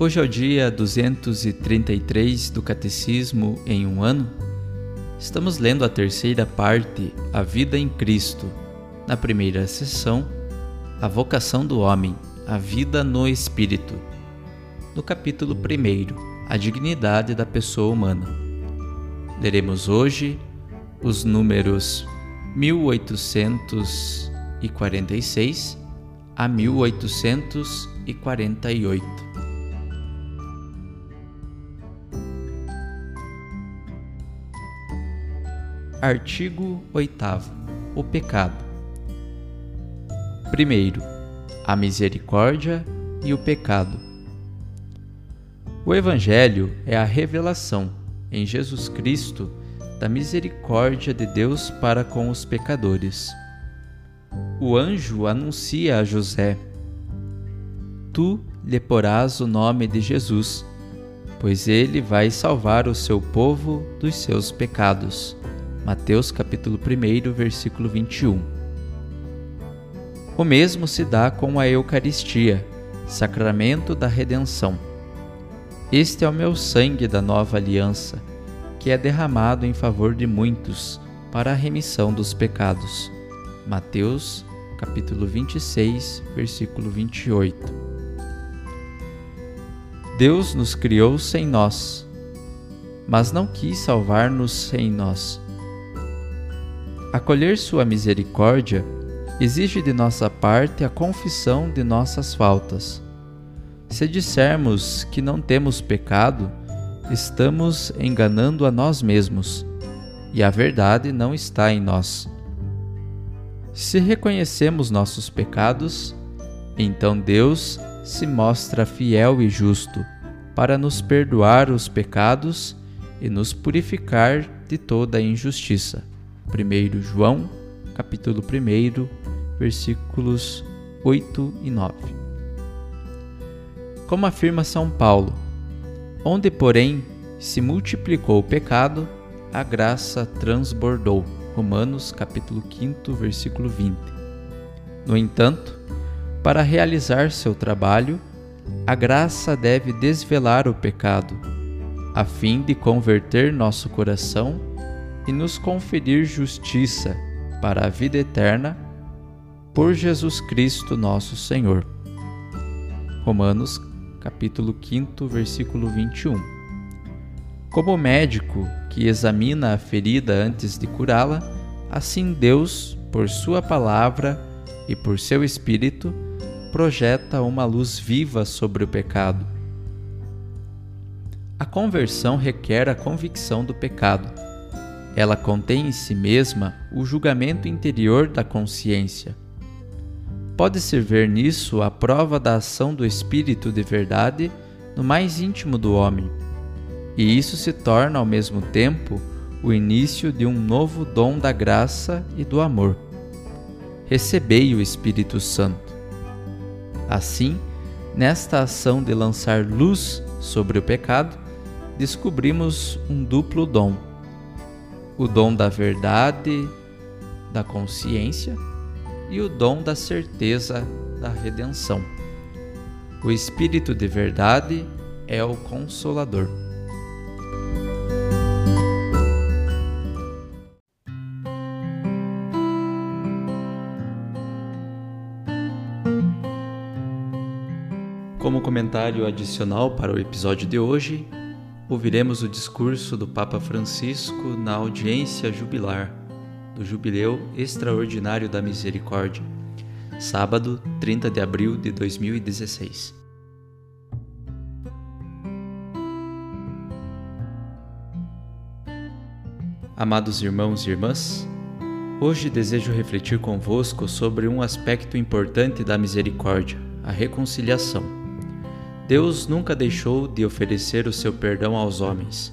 Hoje é o dia 233 do Catecismo em um ano Estamos lendo a terceira parte, A Vida em Cristo. Na primeira sessão, A Vocação do Homem, a Vida no Espírito. No capítulo 1, A Dignidade da Pessoa Humana. Leremos hoje os números 1846 a 1848. Artigo 8 O pecado. Primeiro, a misericórdia e o pecado. O Evangelho é a revelação, em Jesus Cristo, da misericórdia de Deus para com os pecadores. O anjo anuncia a José: Tu lhe porás o nome de Jesus, pois ele vai salvar o seu povo dos seus pecados. Mateus capítulo 1, versículo 21. O mesmo se dá com a Eucaristia, sacramento da redenção. Este é o meu sangue da nova aliança, que é derramado em favor de muitos para a remissão dos pecados. Mateus capítulo 26, versículo 28. Deus nos criou sem nós, mas não quis salvar-nos sem nós Acolher Sua misericórdia exige de nossa parte a confissão de nossas faltas. Se dissermos que não temos pecado, estamos enganando a nós mesmos e a verdade não está em nós. Se reconhecemos nossos pecados, então Deus se mostra fiel e justo para nos perdoar os pecados e nos purificar de toda a injustiça. 1 João, capítulo 1, versículos 8 e 9. Como afirma São Paulo, onde, porém, se multiplicou o pecado, a graça transbordou. Romanos capítulo 5, versículo 20. No entanto, para realizar seu trabalho, a graça deve desvelar o pecado, a fim de converter nosso coração e nos conferir justiça para a vida eterna por Jesus Cristo nosso Senhor. Romanos capítulo 5, versículo 21. Como médico que examina a ferida antes de curá-la, assim Deus, por sua palavra e por seu espírito, projeta uma luz viva sobre o pecado. A conversão requer a convicção do pecado ela contém em si mesma o julgamento interior da consciência. Pode-se ver nisso a prova da ação do Espírito de verdade no mais íntimo do homem, e isso se torna ao mesmo tempo o início de um novo dom da graça e do amor. Recebei o Espírito Santo. Assim, nesta ação de lançar luz sobre o pecado, descobrimos um duplo dom o dom da verdade, da consciência e o dom da certeza da redenção. O Espírito de verdade é o Consolador. Como comentário adicional para o episódio de hoje, ouviremos o discurso do Papa Francisco na audiência jubilar do Jubileu Extraordinário da Misericórdia, sábado, 30 de abril de 2016. Amados irmãos e irmãs, hoje desejo refletir convosco sobre um aspecto importante da misericórdia, a reconciliação. Deus nunca deixou de oferecer o seu perdão aos homens.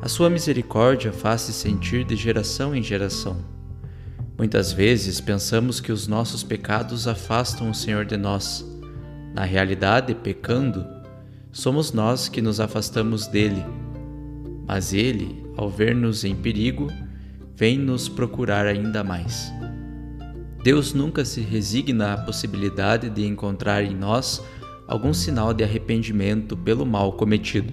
A sua misericórdia faz-se sentir de geração em geração. Muitas vezes pensamos que os nossos pecados afastam o Senhor de nós. Na realidade, pecando, somos nós que nos afastamos dele. Mas ele, ao ver-nos em perigo, vem nos procurar ainda mais. Deus nunca se resigna à possibilidade de encontrar em nós algum sinal de arrependimento pelo mal cometido.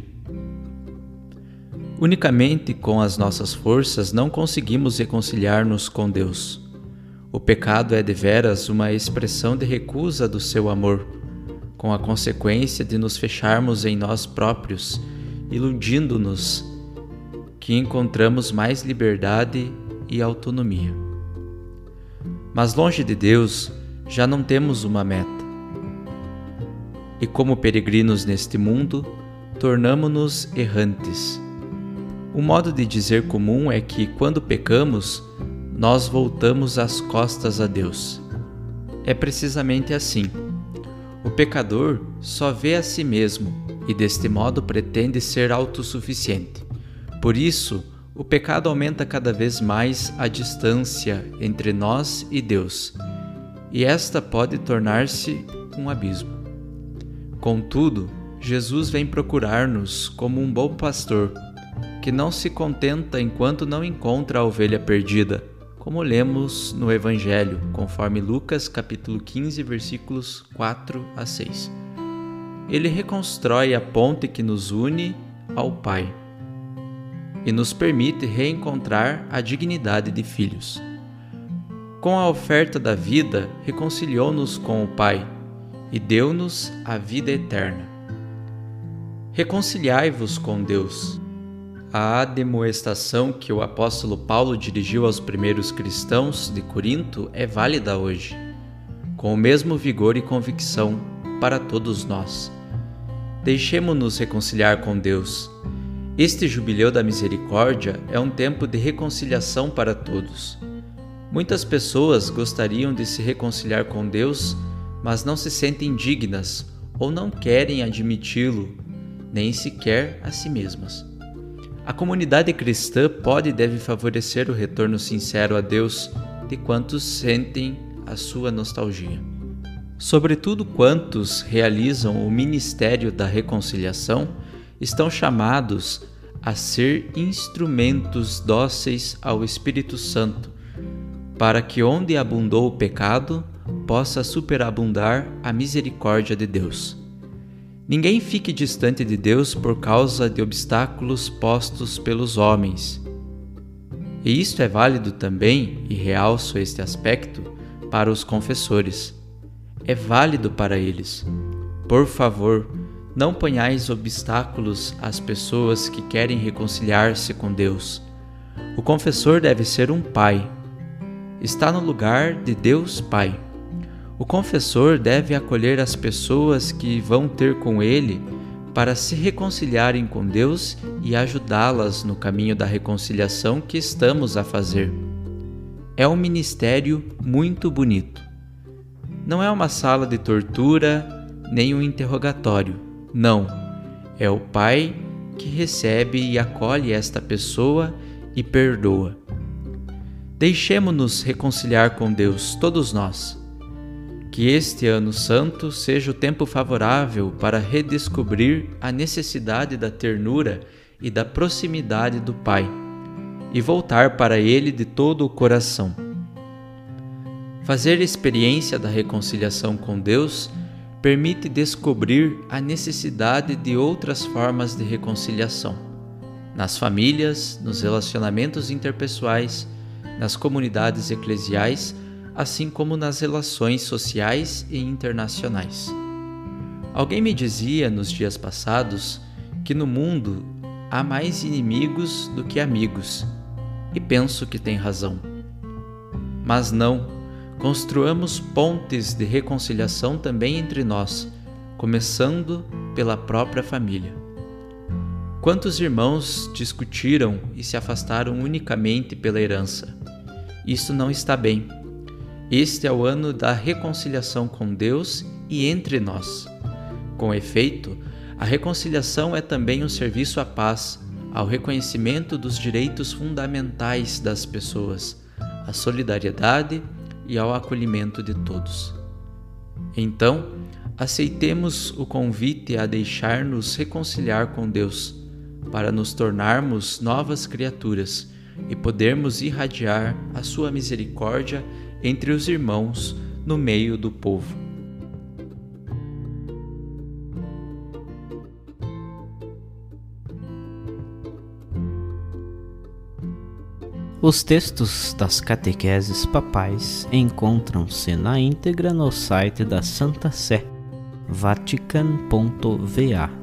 Unicamente com as nossas forças não conseguimos reconciliar-nos com Deus. O pecado é deveras uma expressão de recusa do seu amor, com a consequência de nos fecharmos em nós próprios, iludindo-nos que encontramos mais liberdade e autonomia. Mas longe de Deus, já não temos uma meta. E como peregrinos neste mundo, tornamo-nos errantes. O modo de dizer comum é que, quando pecamos, nós voltamos as costas a Deus. É precisamente assim. O pecador só vê a si mesmo e, deste modo, pretende ser autossuficiente. Por isso, o pecado aumenta cada vez mais a distância entre nós e Deus, e esta pode tornar-se um abismo. Contudo, Jesus vem procurar-nos como um bom pastor, que não se contenta enquanto não encontra a ovelha perdida, como lemos no Evangelho, conforme Lucas capítulo 15, versículos 4 a 6. Ele reconstrói a ponte que nos une ao Pai e nos permite reencontrar a dignidade de filhos. Com a oferta da vida, reconciliou-nos com o Pai e deu-nos a vida eterna. Reconciliai-vos com Deus. A admoestação que o apóstolo Paulo dirigiu aos primeiros cristãos de Corinto é válida hoje, com o mesmo vigor e convicção para todos nós. Deixemo-nos reconciliar com Deus este Jubileu da Misericórdia é um tempo de reconciliação para todos. Muitas pessoas gostariam de se reconciliar com Deus, mas não se sentem dignas ou não querem admiti-lo, nem sequer a si mesmas. A comunidade cristã pode e deve favorecer o retorno sincero a Deus de quantos sentem a sua nostalgia. Sobretudo quantos realizam o ministério da reconciliação estão chamados a ser instrumentos dóceis ao Espírito Santo, para que onde abundou o pecado, possa superabundar a misericórdia de Deus. Ninguém fique distante de Deus por causa de obstáculos postos pelos homens. E isto é válido também, e realço este aspecto, para os confessores. É válido para eles. Por favor, não ponhais obstáculos às pessoas que querem reconciliar-se com Deus. O confessor deve ser um pai. Está no lugar de Deus Pai. O confessor deve acolher as pessoas que vão ter com ele para se reconciliarem com Deus e ajudá-las no caminho da reconciliação que estamos a fazer. É um ministério muito bonito. Não é uma sala de tortura nem um interrogatório não, é o Pai que recebe e acolhe esta pessoa e perdoa. Deixemo-nos reconciliar com Deus, todos nós. Que este ano santo seja o tempo favorável para redescobrir a necessidade da ternura e da proximidade do Pai e voltar para Ele de todo o coração. Fazer experiência da reconciliação com Deus permite descobrir a necessidade de outras formas de reconciliação nas famílias, nos relacionamentos interpessoais, nas comunidades eclesiais, assim como nas relações sociais e internacionais. Alguém me dizia nos dias passados que no mundo há mais inimigos do que amigos, e penso que tem razão. Mas não, construamos pontes de reconciliação também entre nós, começando pela própria família. Quantos irmãos discutiram e se afastaram unicamente pela herança? Isso não está bem. Este é o ano da reconciliação com Deus e entre nós. Com efeito, a reconciliação é também um serviço à paz, ao reconhecimento dos direitos fundamentais das pessoas, à solidariedade e ao acolhimento de todos. Então, aceitemos o convite a deixar-nos reconciliar com Deus para nos tornarmos novas criaturas e podermos irradiar a sua misericórdia entre os irmãos no meio do povo. Os textos das catequeses papais encontram-se na íntegra no site da Santa Sé, vatican.va.